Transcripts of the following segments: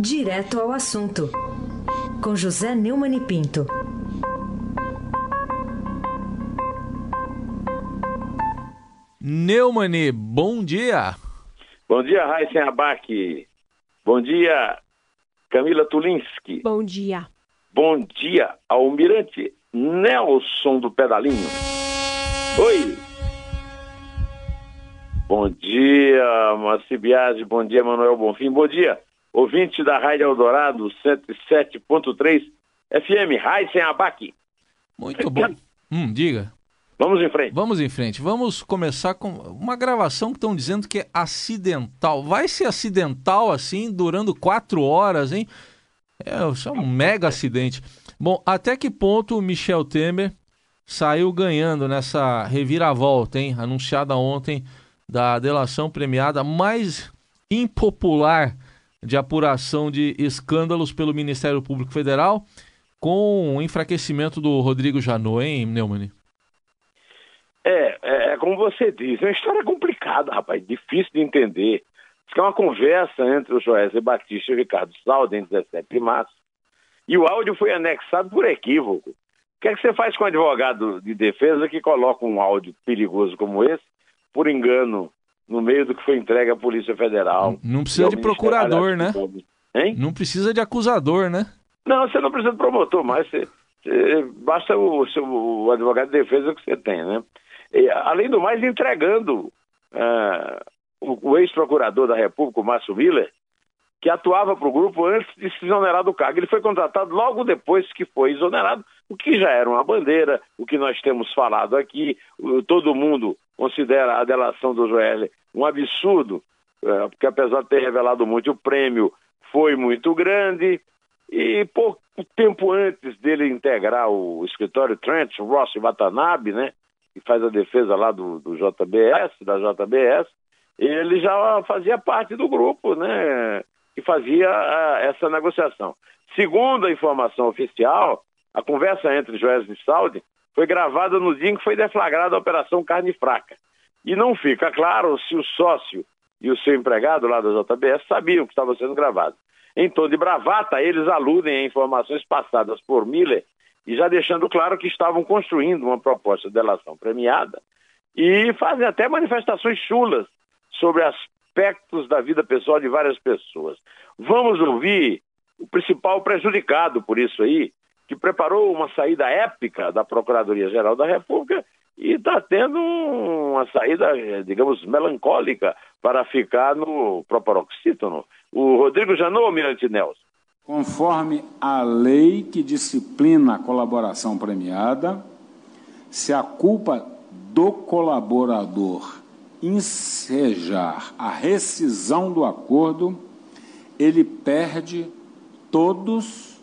Direto ao assunto, com José Neumann e Pinto. Neumani, bom dia. Bom dia, Raíssen Abac. Bom dia, Camila Tulinski. Bom dia. Bom dia, Almirante Nelson do Pedalinho. Oi. Bom dia, Marci Biasi. Bom dia, Manuel Bonfim. Bom dia, ouvinte da Rádio Eldorado 107.3 FM, Raíssen Abac. Muito bom. Hum, diga. Vamos em frente. Vamos em frente. Vamos começar com uma gravação que estão dizendo que é acidental. Vai ser acidental assim, durando quatro horas, hein? É, isso é um mega acidente. Bom, até que ponto o Michel Temer saiu ganhando nessa reviravolta, hein? Anunciada ontem da delação premiada mais impopular de apuração de escândalos pelo Ministério Público Federal, com o enfraquecimento do Rodrigo Janot, hein, Neumann? É, é, é, como você diz, é uma história complicada, rapaz, difícil de entender. Que é uma conversa entre o Joézer Batista e o Ricardo Saldo em 17 de março. E o áudio foi anexado por equívoco. O que é que você faz com um advogado de defesa que coloca um áudio perigoso como esse, por engano, no meio do que foi entregue à Polícia Federal? Não precisa de procurador, né? Hein? Não precisa de acusador, né? Não, você não precisa de promotor, mas você, você, basta o, seu, o advogado de defesa que você tem, né? E, além do mais, entregando uh, o, o ex-procurador da República, o Márcio Miller, que atuava para o grupo antes de se exonerar do cargo. Ele foi contratado logo depois que foi exonerado, o que já era uma bandeira, o que nós temos falado aqui. Todo mundo considera a delação do Joel um absurdo, uh, porque apesar de ter revelado muito, o prêmio foi muito grande. E pouco tempo antes dele integrar o escritório Trent, Ross Watanabe, né? que faz a defesa lá do, do JBS, da JBS, ele já fazia parte do grupo, né, que fazia a, essa negociação. Segundo a informação oficial, a conversa entre Joés e Saudi foi gravada no dia em que foi deflagrada a Operação Carne Fraca. E não fica claro se o sócio e o seu empregado lá da JBS sabiam que estava sendo gravado. Em tom de bravata, eles aludem a informações passadas por Miller e já deixando claro que estavam construindo uma proposta de delação premiada e fazem até manifestações chulas sobre aspectos da vida pessoal de várias pessoas. Vamos ouvir o principal prejudicado por isso aí, que preparou uma saída épica da Procuradoria-Geral da República e está tendo uma saída, digamos, melancólica para ficar no proparoxítono. O Rodrigo Janot, Mirante Nelson. Conforme a lei que disciplina a colaboração premiada, se a culpa do colaborador ensejar a rescisão do acordo, ele perde todos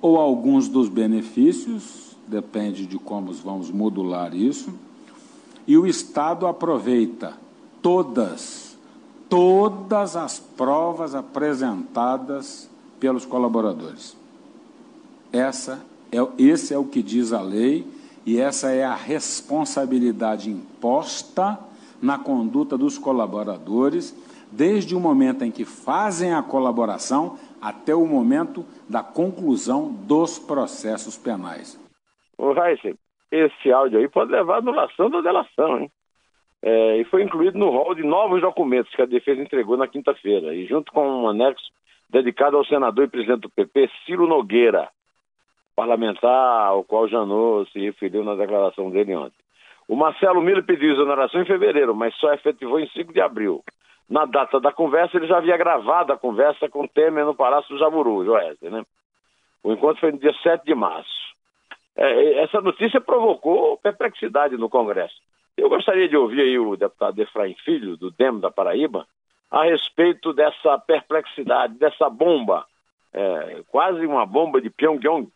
ou alguns dos benefícios, depende de como vamos modular isso, e o Estado aproveita todas, todas as provas apresentadas pelos colaboradores. Essa é, esse é o que diz a lei e essa é a responsabilidade imposta na conduta dos colaboradores, desde o momento em que fazem a colaboração até o momento da conclusão dos processos penais. Ô, Raíssa, esse áudio aí pode levar à anulação da delação, hein? É, e foi incluído no rol de novos documentos que a defesa entregou na quinta-feira, e junto com um anexo dedicado ao senador e presidente do PP, Ciro Nogueira, parlamentar ao qual Janot se referiu na declaração dele ontem. O Marcelo Miller pediu exoneração em fevereiro, mas só efetivou em 5 de abril. Na data da conversa, ele já havia gravado a conversa com Temer no Palácio do Jaburu, Joézer, né? O encontro foi no dia 7 de março. É, essa notícia provocou perplexidade no Congresso. Eu gostaria de ouvir aí o deputado Efraim Filho, do DEM da Paraíba, a respeito dessa perplexidade, dessa bomba, é, quase uma bomba de Pyongyang.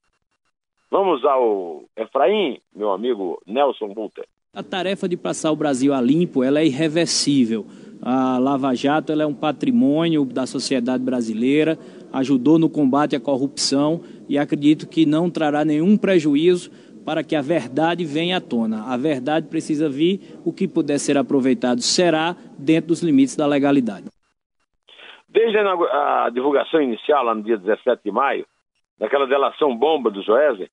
Vamos ao Efraim, meu amigo Nelson Bulter. A tarefa de passar o Brasil a limpo ela é irreversível. A Lava Jato ela é um patrimônio da sociedade brasileira, ajudou no combate à corrupção e acredito que não trará nenhum prejuízo para que a verdade venha à tona. A verdade precisa vir, o que puder ser aproveitado será dentro dos limites da legalidade. Desde a, divulgação inicial, lá no dia 17 de maio, daquela delação bomba do Joesley,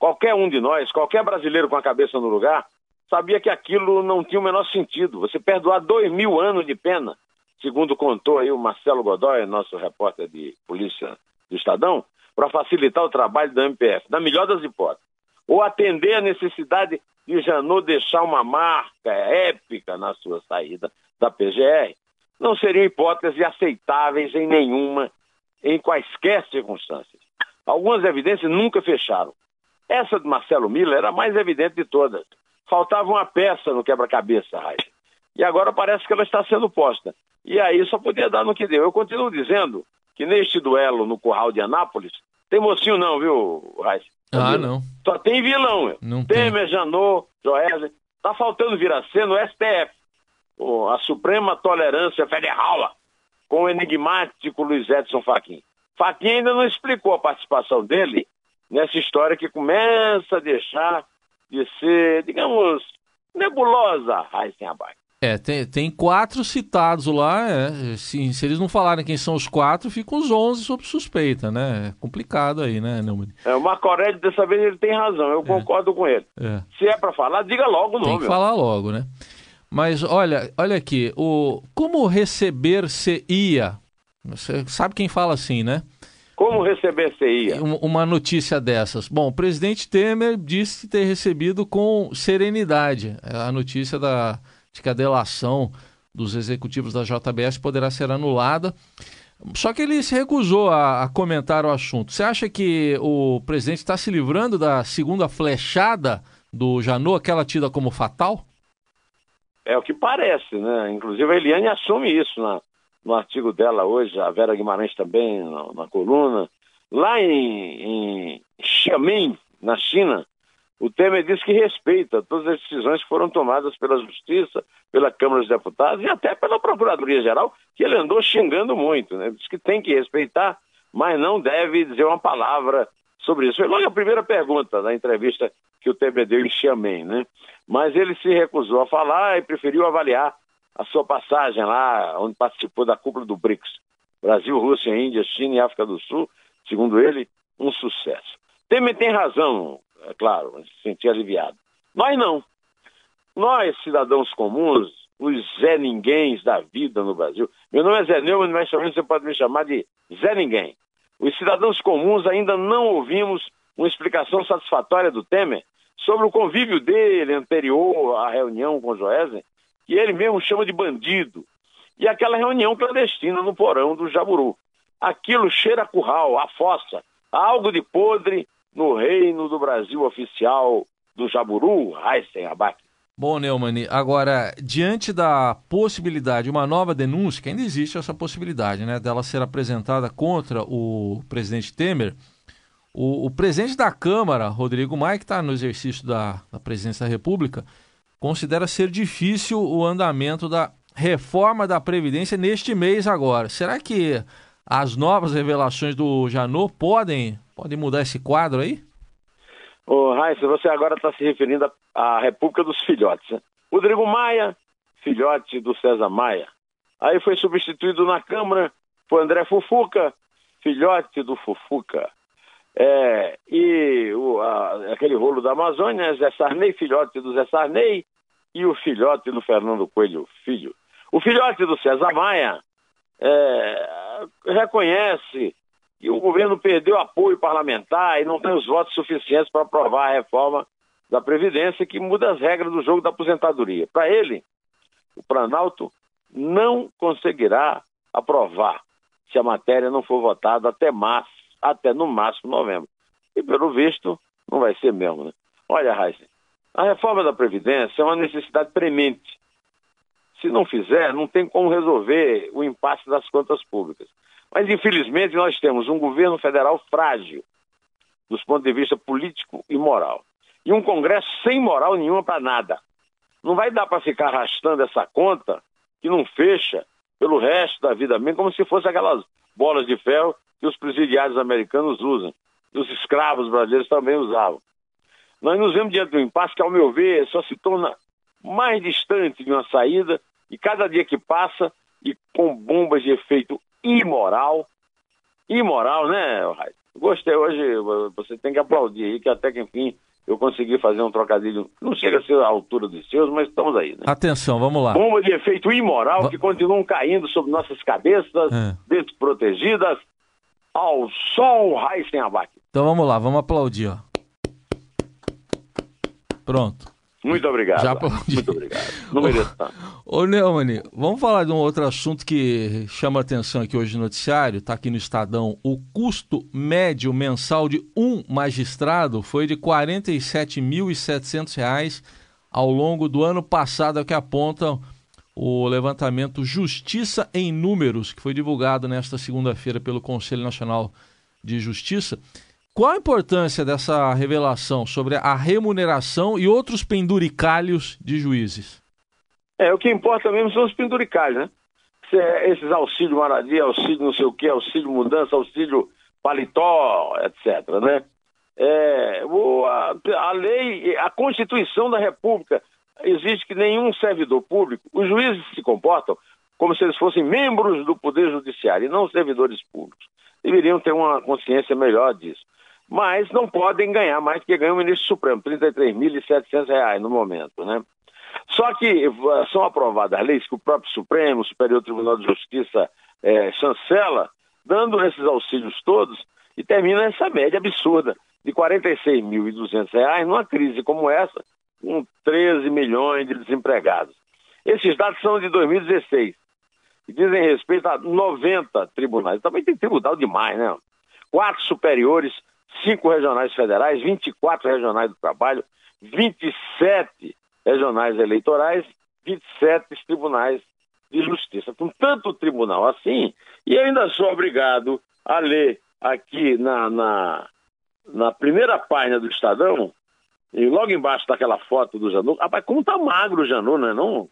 qualquer um de nós, qualquer brasileiro com a cabeça no lugar, sabia que aquilo não tinha o menor sentido. Você perdoar dois mil anos de pena, segundo contou aí o Marcelo Godoy, nosso repórter de polícia do Estadão, para facilitar o trabalho da MPF, na melhor das hipóteses. Ou atender a necessidade de Janot deixar uma marca épica na sua saída da PGR, não seriam hipóteses aceitáveis em nenhuma, em quaisquer circunstâncias. Algumas evidências nunca fecharam. Essa de Marcelo Miller era a mais evidente de todas. Faltava uma peça no quebra-cabeça, Raiz. E agora parece que ela está sendo posta. E aí só podia dar no que deu. Eu continuo dizendo que neste duelo no Curral de Anápolis, tem mocinho não, viu, Raiz? Ah, não. Só tem vilão. Não Temer, tem. Janot, Joesley. Tá faltando vir a ser no STF. a Suprema Tolerância Federal com o enigmático Luiz Edson Fachin. Fachin ainda não explicou a participação dele nessa história que começa a deixar de ser, digamos, nebulosa, Heisenberg. É, tem, tem quatro citados lá. É, se, se, eles não falarem quem são os quatro, ficam os onze sob suspeita, né? É complicado aí, né, Neumann? É, o Marco Aurélio, dessa vez, ele tem razão. Eu é. concordo com ele. É. Se é para falar, diga logo o nome. Tem que falar logo, né? Mas olha, olha aqui, o como receber se ia? Você sabe quem fala assim, né? Como receber se ia? Uma notícia dessas. Bom, o presidente Temer disse ter recebido com serenidade a notícia da de que a delação dos executivos da JBS poderá ser anulada. Só que ele se recusou a, a comentar o assunto. Você acha que o presidente está se livrando da segunda flechada do Janot, aquela tida como fatal? É o que parece, né? Inclusive a Eliane assume isso na, no artigo dela hoje, a Vera Guimarães também na, na coluna. Lá em, em Xiamen, na China, o Temer disse que respeita todas as decisões que foram tomadas pela Justiça, pela Câmara dos Deputados e até pela Procuradoria-Geral, que ele andou xingando muito. Né? Diz que tem que respeitar, mas não deve dizer uma palavra sobre isso. Foi logo a primeira pergunta da entrevista que o Temer deu em Xiamen, né? Mas ele se recusou a falar e preferiu avaliar a sua passagem lá, onde participou da cúpula do BRICS. Brasil, Rússia, Índia, China e África do Sul, segundo ele, um sucesso. Temer tem razão, é claro, se sentir aliviado. Nós não. Nós, cidadãos comuns, os Zé Ninguéms da vida no Brasil. Meu nome é Zé Neumann, mas também você pode me chamar de Zé Ninguém. Os cidadãos comuns ainda não ouvimos uma explicação satisfatória do Temer sobre o convívio dele anterior à reunião com o Joesley, que ele mesmo chama de bandido, e aquela reunião clandestina no porão do Jaburu. Aquilo cheira a curral, a fossa, algo de podre no reino do Brasil oficial do Jaburu, Heisen Abac. Bom, Neumann, agora, diante da possibilidade, uma nova denúncia, que ainda existe essa possibilidade, né, dela ser apresentada contra o presidente Temer, o, o presidente da Câmara, Rodrigo Maia, que está no exercício da, da presidência da República, considera ser difícil o andamento da reforma da Previdência neste mês agora. Será que as novas revelações do Janot podem Pode mudar esse quadro aí? Ô, Raíssa, você agora está se referindo à República dos Filhotes. Né? Rodrigo Maia, filhote do César Maia. Aí foi substituído na Câmara por André Fufuca, filhote do Fufuca. É, e o, a, aquele rolo da Amazônia, Zé Sarney, filhote do Zé Sarney, e o filhote do Fernando Coelho, filho. O filhote do César Maia é, reconhece e o governo perdeu apoio parlamentar e não tem os votos suficientes para aprovar a reforma da Previdência que muda as regras do jogo da aposentadoria. Para ele, o Planalto não conseguirá aprovar se a matéria não for votada até março, até no máximo novembro. E pelo visto, não vai ser mesmo. Né? Olha, Raíssa, a reforma da Previdência é uma necessidade premente. Se não fizer, não tem como resolver o impasse das contas públicas. Mas, infelizmente, nós temos um governo federal frágil, dos pontos de vista político e moral. E um Congresso sem moral nenhuma para nada. Não vai dar para ficar arrastando essa conta que não fecha pelo resto da vida mesmo, como se fosse aquelas bolas de ferro que os presidiários americanos usam. E os escravos brasileiros também usavam. Nós nos vemos diante de um impasse que, ao meu ver, só se torna mais distante de uma saída e cada dia que passa e com bombas de efeito imoral. Imoral, né, Raíssa? Gostei hoje, você tem que aplaudir aí, que até que enfim eu consegui fazer um trocadilho. Não chega a ser a altura dos seus, mas estamos aí, né? Atenção, vamos lá. Bomba de efeito imoral Va que continuam caindo sobre nossas cabeças, É. desprotegidas, ao sol Heisen Abac. Então vamos lá, vamos aplaudir, ó. Pronto. Muito obrigado. Já aplaudi. Muito obrigado. Não mereço tanto. Ô Neumann, vamos falar de um outro assunto que chama atenção aqui hoje no noticiário, está aqui no Estadão. O custo médio mensal de um magistrado foi de 47.700 reais ao longo do ano passado, é o que aponta o levantamento Justiça em Números, que foi divulgado nesta segunda-feira pelo Conselho Nacional de Justiça. Qual a importância dessa revelação sobre a remuneração e outros penduricalhos de juízes? É, o que importa mesmo são os penduricais, né? É Esses auxílio moradia, auxílio não sei o quê, auxílio mudança, auxílio paletó, etc, né? É, a, a lei, a Constituição da República exige que nenhum servidor público, os juízes se comportam como se eles fossem membros do Poder Judiciário e não servidores públicos. Deveriam ter uma consciência melhor disso. Mas não podem ganhar mais que ganha o ministro Supremo, 33.700 reais no momento, né? Só que eh, são aprovadas leis que o próprio Supremo, o Superior Tribunal de Justiça eh, chancela, dando esses auxílios todos, e termina essa média absurda de 46.200 reais numa crise como essa, com 13 milhões de desempregados. Esses dados são de 2016 e dizem respeito a 90 tribunais. Também tem tribunal demais, né? Quatro superiores, cinco regionais federais, 24 regionais do trabalho, 27 regionais eleitorais, 27 tribunais de justiça. Com tanto tribunal assim, e ainda sou obrigado a ler aqui na, na, na primeira página do Estadão, e logo embaixo daquela foto do Janot, rapaz, como tá magro o Janot, não é não?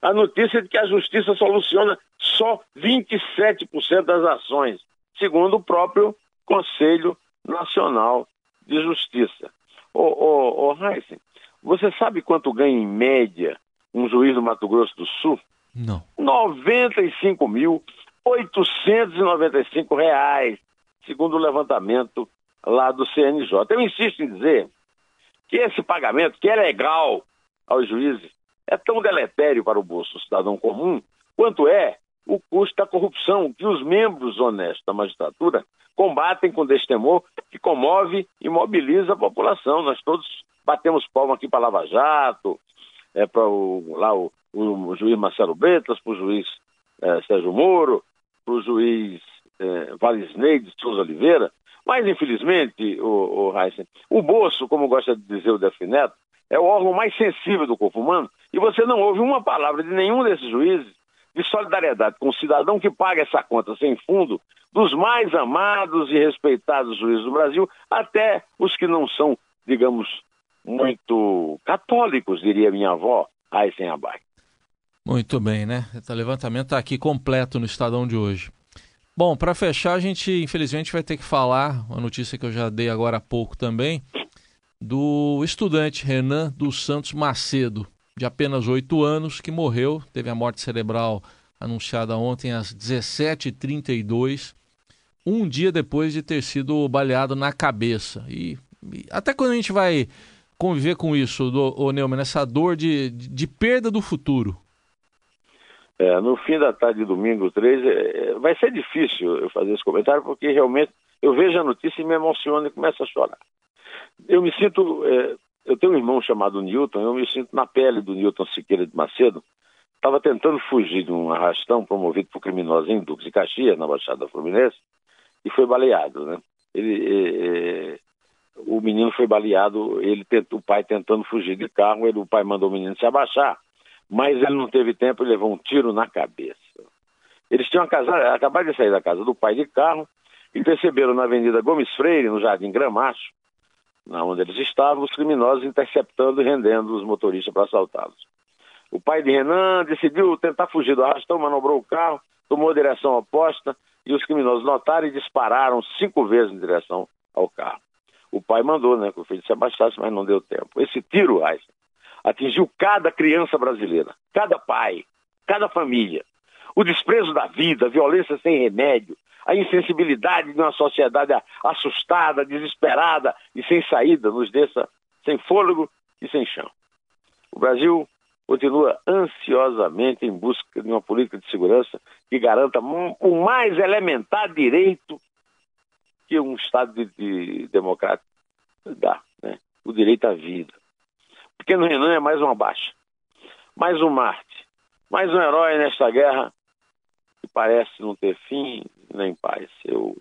A notícia de que a justiça soluciona só 27% das ações, segundo o próprio Conselho Nacional de Justiça. Ô, ô, ô Heisen, você sabe quanto ganha em média um juiz do Mato Grosso do Sul? Não. 95.895 reais, segundo o levantamento lá do CNJ. Eu insisto em dizer que esse pagamento, que é legal aos juízes, é tão deletério para o bolso do cidadão comum quanto é o custo da corrupção que os membros honestos da magistratura combatem com destemor que comove e mobiliza a população. Nós todos batemos palma aqui para Lava Jato, é, para o, lá o, o juiz Marcelo Bretas, para o juiz é, Sérgio Moro, para o juiz é, Valisney de Souza Oliveira. Mas, infelizmente, o, o, Heisen, o bolso, como gosta de dizer o Defineto, é o órgão mais sensível do corpo humano e você não ouve uma palavra de nenhum desses juízes de solidariedade com o cidadão que paga essa conta sem fundo, dos mais amados e respeitados juízes do Brasil, até os que não são, digamos, muito católicos, diria minha avó, Aysen Abai. Muito bem, né? Esse levantamento está aqui completo no Estadão de hoje. Bom, para fechar, a gente infelizmente vai ter que falar, uma notícia que eu já dei agora há pouco também, do estudante Renan dos Santos Macedo, de apenas 8 anos, que morreu, teve a morte cerebral anunciada ontem às 17h32, um dia depois de ter sido baleado na cabeça. E, e até quando a gente vai conviver com isso, do, ô Neumann, essa dor de, de, de perda do futuro? É, no fim da tarde de domingo 3, é, vai ser difícil eu fazer esse comentário, porque realmente eu vejo a notícia e me emociono e começo a chorar. Eu me sinto. É, eu tenho um irmão chamado Newton, eu me sinto na pele do Newton Siqueira de Macedo. Estava tentando fugir de um arrastão promovido por criminosos em Duques e Caxias, na Baixada Fluminense, e foi baleado. Né? Ele, é, o menino foi baleado, ele tentou, o pai tentando fugir de carro, ele, o pai mandou o menino se abaixar, mas ele não teve tempo e levou um tiro na cabeça. Eles tinham acabado de sair da casa do pai de carro e perceberam na Avenida Gomes Freire, no Jardim Gramacho, na onde eles estavam, os criminosos interceptando e rendendo os motoristas para assaltá-los. O pai de Renan decidiu tentar fugir do arrastão, manobrou o carro, tomou a direção oposta e os criminosos notaram e dispararam cinco vezes em direção ao carro. O pai mandou né, que o filho se abaixasse, mas não deu tempo. Esse tiro, Raiz, atingiu cada criança brasileira, cada pai, cada família. o desprezo da vida, a violência sem remédio, a insensibilidade de uma sociedade assustada, desesperada e sem saída nos deixa sem fôlego e sem chão. O Brasil continua ansiosamente em busca de uma política de segurança que garanta o mais elementar direito que um Estado de, de democrático dá, né? o direito à vida. Pequeno Renan é mais uma baixa, mais um Marte, mais um herói nesta guerra que parece não ter fim nem paz. Eu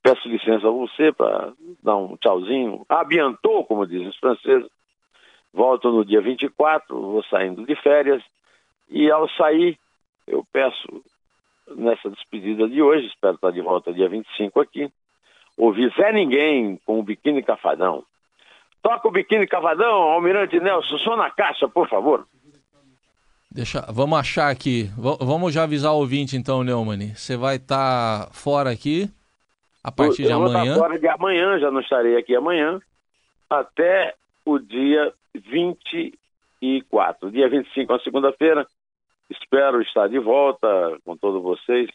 peço licença a você para dar um tchauzinho. Abiantou, como dizem os franceses. Volto no dia 24, vou saindo de férias. E ao sair, eu peço, nessa despedida de hoje, espero estar de volta dia 25 aqui, ouvir Zé Ninguém com o Biquíni Cafadão. Toca o Biquíni Cafadão, Almirante Nelson, só na caixa, por favor. Deixa, vamos achar aqui. V vamos já avisar o ouvinte então, Neumann. Você vai estar tá fora aqui a partir eu, de amanhã. Vou fora de amanhã, já não estarei aqui amanhã, até o dia 24. Dia 25, a segunda-feira, espero estar de volta com todos vocês,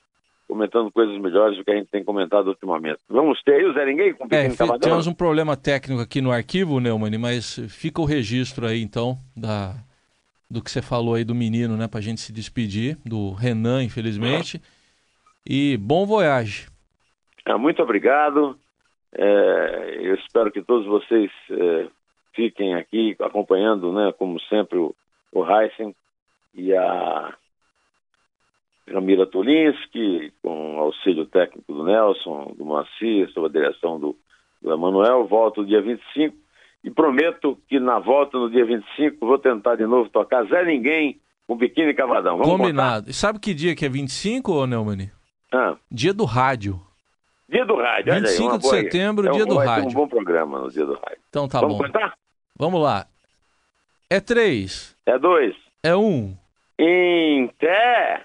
comentando coisas melhores do que a gente tem comentado ultimamente. Vamos ter aí o Zé Ninguém com o é, Temos um problema técnico aqui no arquivo, Neumann, mas fica o registro aí então da do que você falou aí do menino, né? Pra gente se despedir, do Renan, infelizmente. E bom voyage. É, muito obrigado. É, eu espero que todos vocês é, fiquem aqui acompanhando, né, como sempre, o, o Heisen e a Ramira Tulinski, com auxílio técnico do Nelson, do Moacir, sob a direção do, do Emanuel. Volto dia 25 e prometo que na volta no dia 25 vou tentar de novo tocar Zé Ninguém com Biquíni Cavadão. Vamos Combinado. E sabe que dia que é 25, ô Neumann? Ah. Dia do rádio. Dia do rádio, 25 aí, de setembro, é um, dia do rádio. um bom programa no dia do rádio. Então tá Vamos bom. Contar? Vamos lá. É três. É dois. É um. Em té.